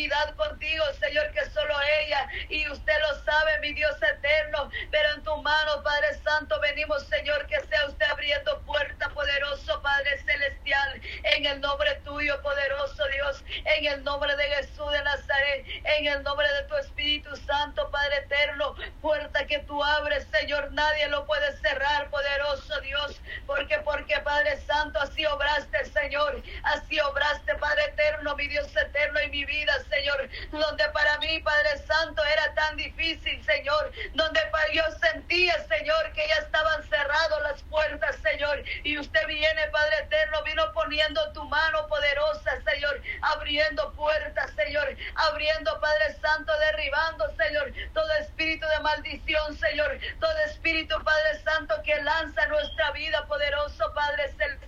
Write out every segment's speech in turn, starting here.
intimidad contigo, Señor, que solo ella, y usted lo sabe, mi Dios eterno, pero en tu mano, Padre Santo, venimos, Señor, que sea usted abriendo puerta, poderoso Padre celestial, en el nombre tuyo, poderoso Dios, en el nombre de Jesús de Nazaret, en el nombre de tu Espíritu Santo, Padre eterno, puerta que tú abres, Señor, nadie lo puede cerrar, poderoso Dios, porque, porque, Padre Santo, así obraste, Señor, así obraste, Padre eterno, mi Dios eterno en mi vida, Señor, donde para mí, Padre Santo, era tan difícil, Señor, donde yo sentía, Señor, que ya estaban cerradas las puertas, Señor, y usted viene, Padre eterno, vino poniendo tu mano poderosa, Señor, abriendo puertas, Señor, abriendo, Padre Santo, derribando, Señor, todo espíritu de maldición, Señor, todo espíritu, Padre Santo, que lanza nuestra vida, poderoso Padre celestial.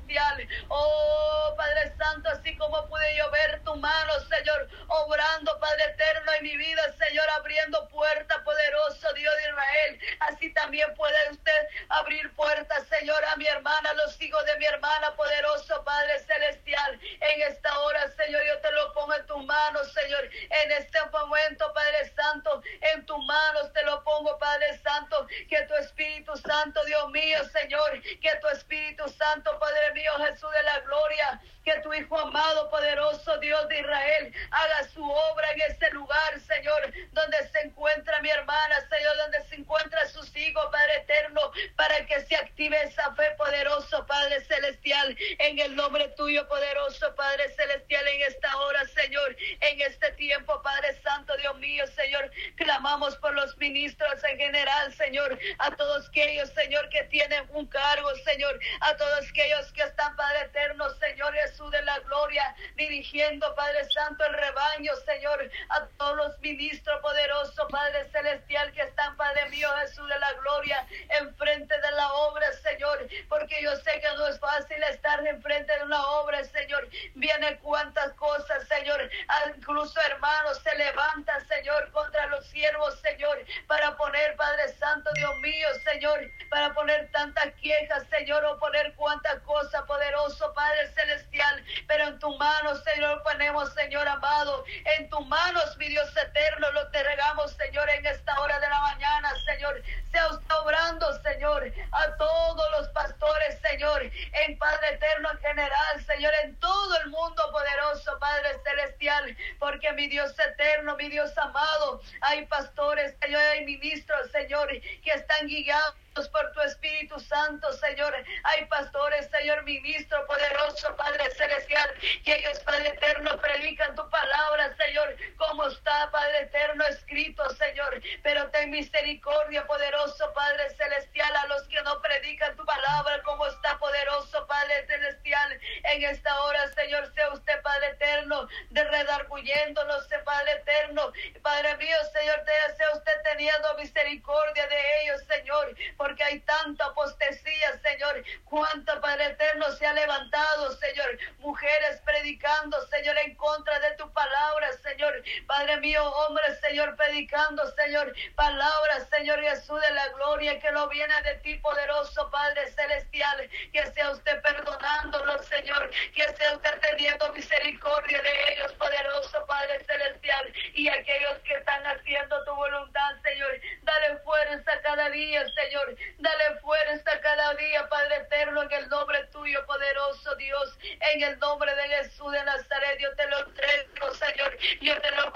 Oh, Padre Santo, así como pude yo ver tu mano, Señor, obrando, Padre eterno, en mi vida, Señor, abriendo puertas, poderoso Dios de Israel. Así también puede usted abrir puertas, Señor, a mi hermana, a los hijos de mi hermana, poderoso Padre celestial. En esta hora, Señor, yo te lo pongo en tus manos, Señor. En este momento, Padre Santo, en tus manos te lo pongo, Padre Santo. Que tu Espíritu Santo, Dios mío, Señor, que tu Espíritu Santo, Padre mío, Jesús de la gloria, que tu Hijo amado, poderoso Dios de Israel, haga su obra en este lugar, Donde se encuentra mi hermana, Señor, donde se encuentra sus hijos, Padre eterno, para que se active esa fe poderoso, Padre celestial, en el nombre tuyo, poderoso, Padre celestial, en esta hora, Señor, en este tiempo, Padre Santo, Dios mío, Señor, clamamos por los ministros en general, Señor, a todos aquellos, Señor, que tienen un cargo, Señor, a todos aquellos que están, Padre eterno, Señor Jesús de la gloria, dirigiendo, Padre Santo, el rebaño, Señor, a todos los ministros poderosos, Padre celestial, que están, Padre mío, Jesús de la gloria, enfrente de la obra, Señor, porque yo sé que no es fácil estar enfrente de una obra, Señor. Viene cuantas cosas, Señor, incluso hermanos se levantan, Señor, contra los siervos, Señor, para poner, Padre Santo, Dios mío, Señor, para poner tantas quejas, Señor, o poner cuantas cosas, poderoso Padre celestial, pero en tu mano, Señor, ponemos, Señor amado, en tus manos, mi Dios eterno, lo te regamos, Señor, en esta hora de la mañana, Señor, sea usted obrando, Señor, a todos los pastores, Señor, en Padre eterno en general, Señor, en todo el mundo poderoso, Padre celestial, porque mi Dios eterno, mi Dios amado, hay pastores, Señor, hay ministros, Señor, que están guiados por tu Espíritu Santo, Señor. Hay pastores, Señor, ministro poderoso, Padre Celestial, que ellos, Padre Eterno, predican tu palabra, Señor, como está, Padre Eterno, escrito, Señor. Pero ten misericordia, poderoso, Padre Celestial, a los que no predican tu palabra, como está, poderoso, Padre Celestial. En esta hora, Señor, sea usted, Padre Eterno, de redarguyéndonos, Padre Eterno. Padre mío, Señor, sea usted teniendo misericordia de ellos, Señor porque hay tanta apostasía, Señor. Cuánto Padre eterno se ha levantado, Señor. Mujeres predicando, Señor, en contra de. Padre mío, hombre, Señor, predicando, Señor, palabras, Señor Jesús de la gloria, que lo viene de ti, poderoso Padre celestial, que sea usted perdonándolo, Señor, que sea usted teniendo misericordia de ellos, poderoso Padre celestial, y aquellos que están haciendo tu voluntad, Señor, dale fuerza cada día, Señor, dale fuerza cada día, Padre eterno, en el nombre tuyo, poderoso Dios, en el nombre de Jesús de Nazaret, yo te lo entrego, Señor, yo te lo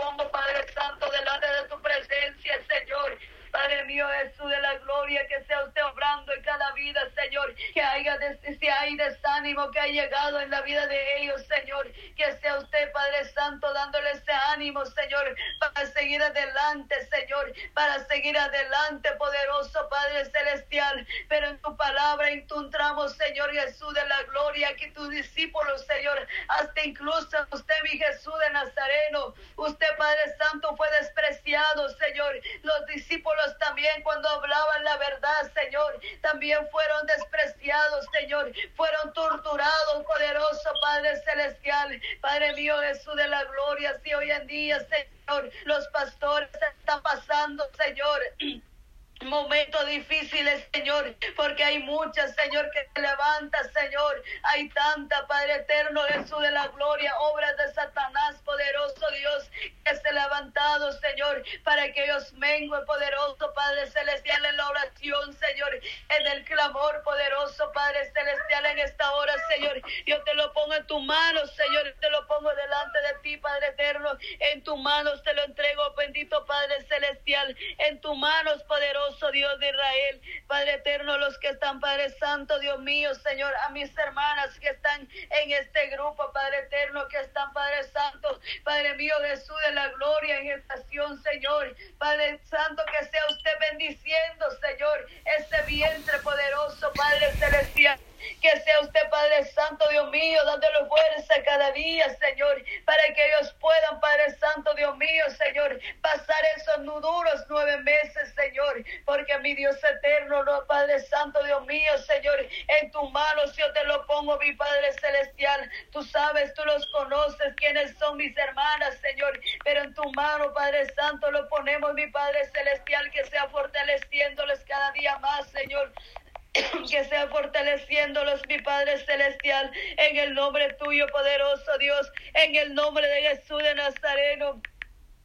Santo, delante de tu presencia, Señor. Padre mío Jesús de la gloria, que sea usted obrando en cada vida, Señor, que haya si hay desánimo que ha llegado en la vida de ellos, Señor, que sea usted, Padre Santo, dándole ese ánimo, Señor, para seguir adelante, Señor, para seguir adelante, poderoso Padre Celestial, pero en tu palabra encontramos, Señor Jesús de la gloria, que tus discípulos, Señor, hasta incluso usted, mi Jesús de Nazareno, usted, Padre Santo, fue despreciado, Señor, los discípulos también cuando hablaban la verdad, Señor, también fueron despreciados, Señor, fueron torturados, poderoso Padre Celestial, Padre mío Jesús de la gloria, si hoy en día, Señor, los pastores están pasando, Señor momentos difíciles, Señor, porque hay muchas, Señor, que se levanta, Señor. Hay tanta, Padre eterno, Jesús de la gloria, obras de Satanás, poderoso Dios, que se ha levantado, Señor, para que ellos menguen, poderoso Padre celestial, en la oración, Señor, en el clamor, poderoso Padre celestial, en esta hora, Señor. Yo te lo pongo en tu mano, Señor, te lo pongo delante de ti, Padre eterno. En tus manos te lo entrego, bendito Padre celestial, en tus manos, poderoso Dios de Israel, Padre eterno, los que están, Padre Santo, Dios mío, Señor, a mis hermanas que están en este grupo, Padre eterno, que están, Padre Santo, Padre mío, Jesús de la gloria en estación, Señor, Padre Santo, que sea usted bendiciendo, Señor, ese vientre poderoso, Padre celestial. Que sea usted, Padre Santo, Dios mío, dándole fuerza cada día, Señor, para que ellos puedan, Padre Santo, Dios mío, Señor, pasar esos duros nueve meses, Señor, porque mi Dios eterno, no, Padre Santo, Dios mío, Señor, en tus manos yo te lo pongo, mi Padre Celestial. Tú sabes, tú los conoces, quiénes son mis hermanas, Señor, pero en tu mano, Padre Santo, lo ponemos, mi Padre Celestial, que sea fortaleciéndoles cada día más, Señor que sea fortaleciéndolos, mi Padre Celestial, en el nombre tuyo, poderoso Dios, en el nombre de Jesús de Nazareno.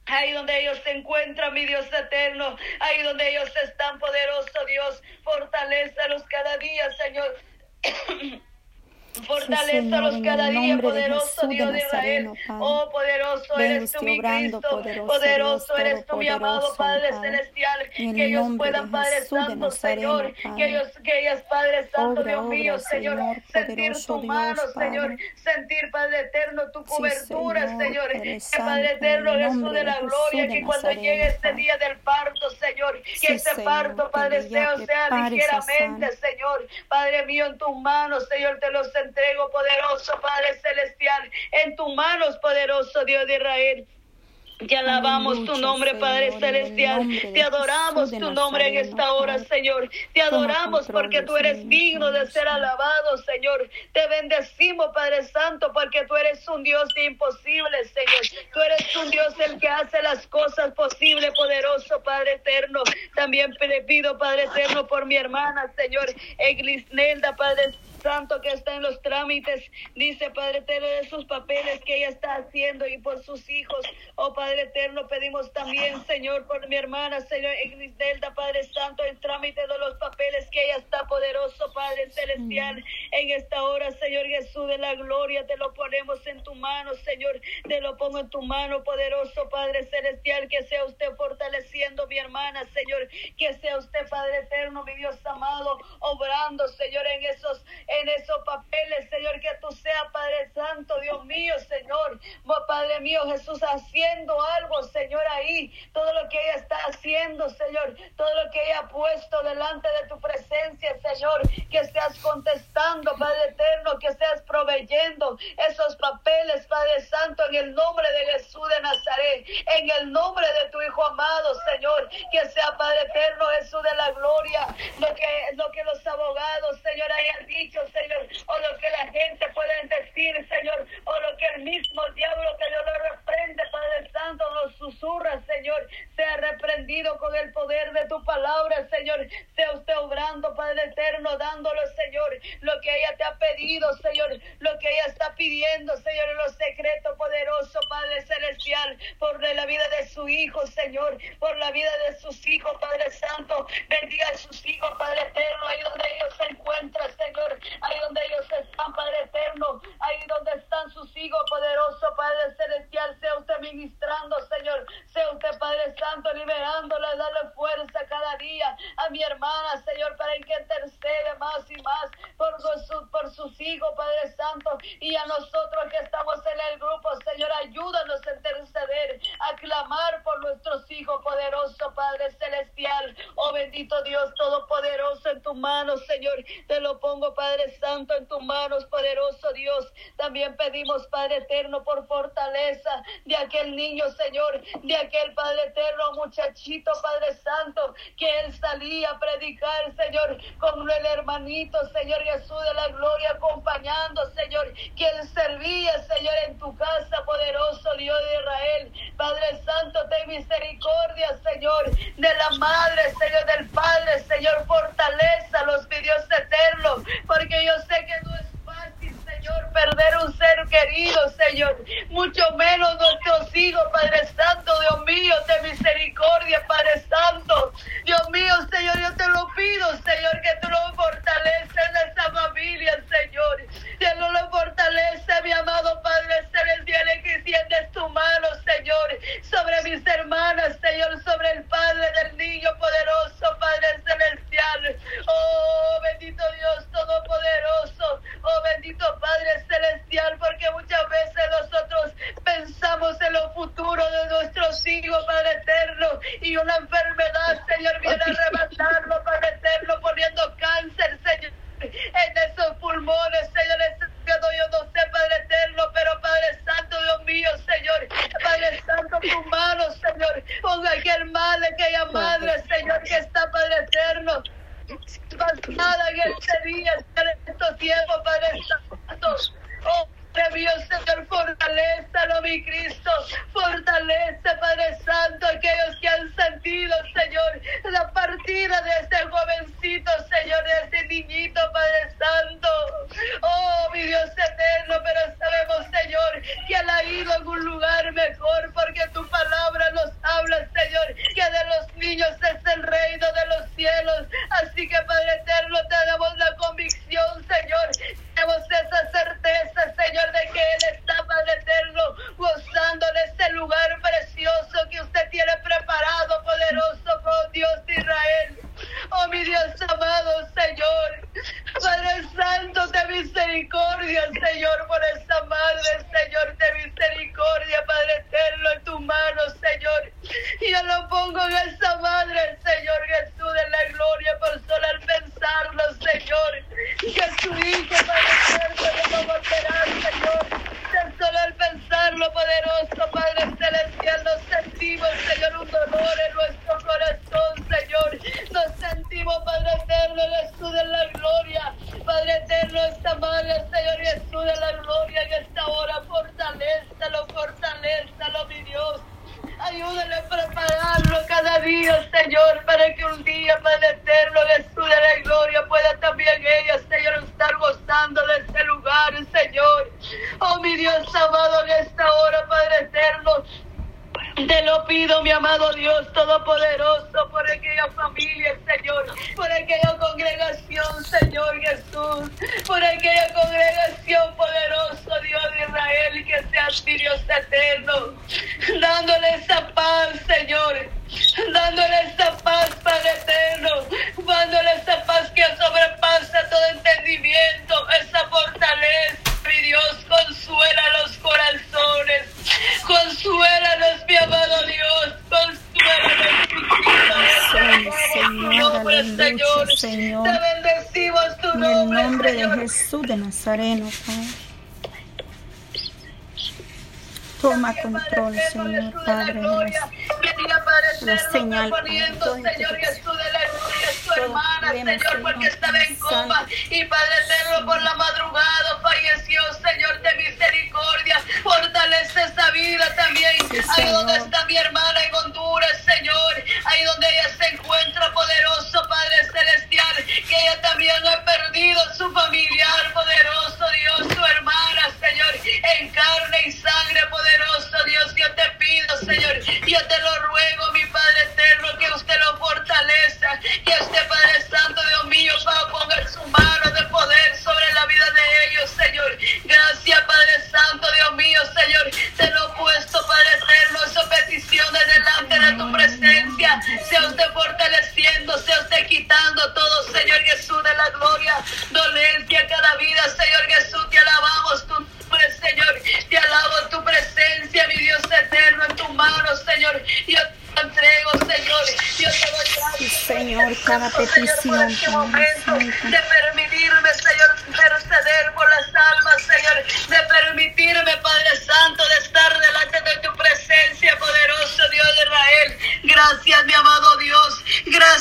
Ahí donde ellos se encuentran, mi Dios eterno, ahí donde ellos están, poderoso Dios, fortalecelos cada día, Señor. Fortalecelos cada día, poderoso Dios de Israel. Oh, poderoso eres tú, mi Cristo. Poderoso, eres tú, mi amado Padre Celestial. Que ellos puedan, Padre Santo, Señor. Que ellos, que ellas, Padre Santo, Dios mío, Señor. Sentir tu mano, Señor. Sentir, Padre eterno, tu cobertura, Señor. Que Padre eterno, Jesús de la gloria. Que cuando llegue este día del parto, Señor. Que ese parto, Padre, sea, sea ligeramente, Señor. Padre mío, en tus manos, Señor, te los entrego, poderoso Padre Celestial, en tus manos, poderoso Dios de Israel. Te alabamos tu nombre, Padre Celestial. Te adoramos tu nombre en esta hora, Señor. Te adoramos porque tú eres digno de ser alabado, Señor. Te bendecimos, Padre Santo, porque tú eres un Dios de imposibles, Señor. Tú eres un Dios el que hace las cosas posibles, poderoso, Padre eterno. También te pido, Padre eterno, por mi hermana, Señor, Eglisnelda, Padre Santo que está en los trámites, dice Padre Eterno, de sus papeles que ella está haciendo y por sus hijos. Oh Padre Eterno, pedimos también, Señor, por mi hermana, Señor Eglisdelda, Padre Santo, el trámite de los papeles que ella está poderoso, Padre Celestial. En esta hora, Señor Jesús de la gloria, te lo ponemos en tu mano, Señor. Te lo pongo en tu mano, poderoso Padre Celestial, que sea usted fortaleciendo mi hermana, Señor. Que sea usted, Padre Eterno, mi Dios amado, obrando, Señor, en esos en esos papeles, Señor, que tú seas, Padre Santo, Dios mío, Señor, Padre mío, Jesús, haciendo algo, Señor, ahí, todo lo que ella está haciendo, Señor, todo lo que ella ha puesto delante de tu presencia, Señor, que seas contestando, Padre eterno, que seas proveyendo esos papeles, Padre Santo, en el nombre de Jesús de Nazaret, en el nombre de tu Hijo amado, Señor, que sea, Padre eterno, Jesús de la gloria, lo que, lo que los abogados, Señor, hayan dicho, Señor, o lo que la gente puede decir, Señor, o lo que el mismo diablo que Dios lo reprende, Padre Santo, nos susurra, Señor, sea reprendido con el poder de tu palabra, Señor, sea usted obrando, Padre eterno, dándolo, Señor, lo que ella te ha pedido, Señor, lo que ella está pidiendo, Señor, en los secretos, poderoso, Padre celestial, por la vida de su hijo, Señor, por la vida de sus hijos, Padre Santo, bendiga a sus hijos, Padre eterno, ahí donde ellos se encuentran, Señor, ahí donde ellos están, Padre eterno, ahí donde están sus hijos, poderoso Padre celestial, sea usted ministro Eterno, por fortaleza de aquel niño, Señor, de aquel Padre Eterno, Padre Santo, que él salía a predicar, Señor, con el hermanito, Señor Jesús de la gloria, acompañando, Señor, que él servía, Señor, en tu casa, poderoso Dios de Israel. Padre Santo, ten misericordia, Señor, de la madre, Señor, del Padre, Señor, fortaleza los mi Dios eterno, porque yo sé que fácil, Señor, perder un ser querido, Señor, mucho menos nuestros hijos, Padre Santo, Dios mío, de misericordia, Padre Santo, Dios mío, Señor, yo te lo pido, Señor, que tú lo fortaleces en esa familia, Señor, que no lo fortalece, mi amado Padre Celestial, que extiendes tu mano, Señor, sobre mis hermanas, Señor, sobre el Padre del niño poderoso, Padre Celestial. Oh, bendito Dios Todopoderoso. Oh, bendito Padre Celestial, porque muchas veces nosotros pensamos en lo futuro de nuestros hijos, Padre Eterno, y una enfermedad, Señor, viene a arrebatarlo, Padre Eterno, poniendo cáncer, Señor, en esos pulmones, Señor, yo no sé, Padre Eterno, pero Padre Santo, Dios mío, Señor, Padre Santo, tu mano, Señor, con aquel mal, aquella madre, Señor, que está, Padre Eterno, pasada en este día, en estos tiempos, Padre Santo. Señor, fortalézalo, mi Cristo. Fortalece, Padre Santo, aquellos que han sentido, Señor, Señor. Te bendecimos tu En el nombre, nombre de. Jesús de Nazareno, Padre. Toma control, Señor, Padre. de las- la señal, poniendo, Padre, Señor Jesús de la gloria, su hermana, Señor, porque estaba en coma. Y Padre eterno, por la madrugada falleció, Señor de misericordia. Fortalece esa vida también. Ahí donde está mi hermana en Honduras, Señor. Ahí donde ella se encuentra, la gloria. Dolencia a cada vida, Señor Jesús. Te alabamos tu nombre, Señor. Te alabo tu presencia, mi Dios eterno, en tu mano, Señor. Yo te entrego, Señor. Yo te doy gracias. Sí, Señor, cada Señor, por petición, este de permitirme, Señor,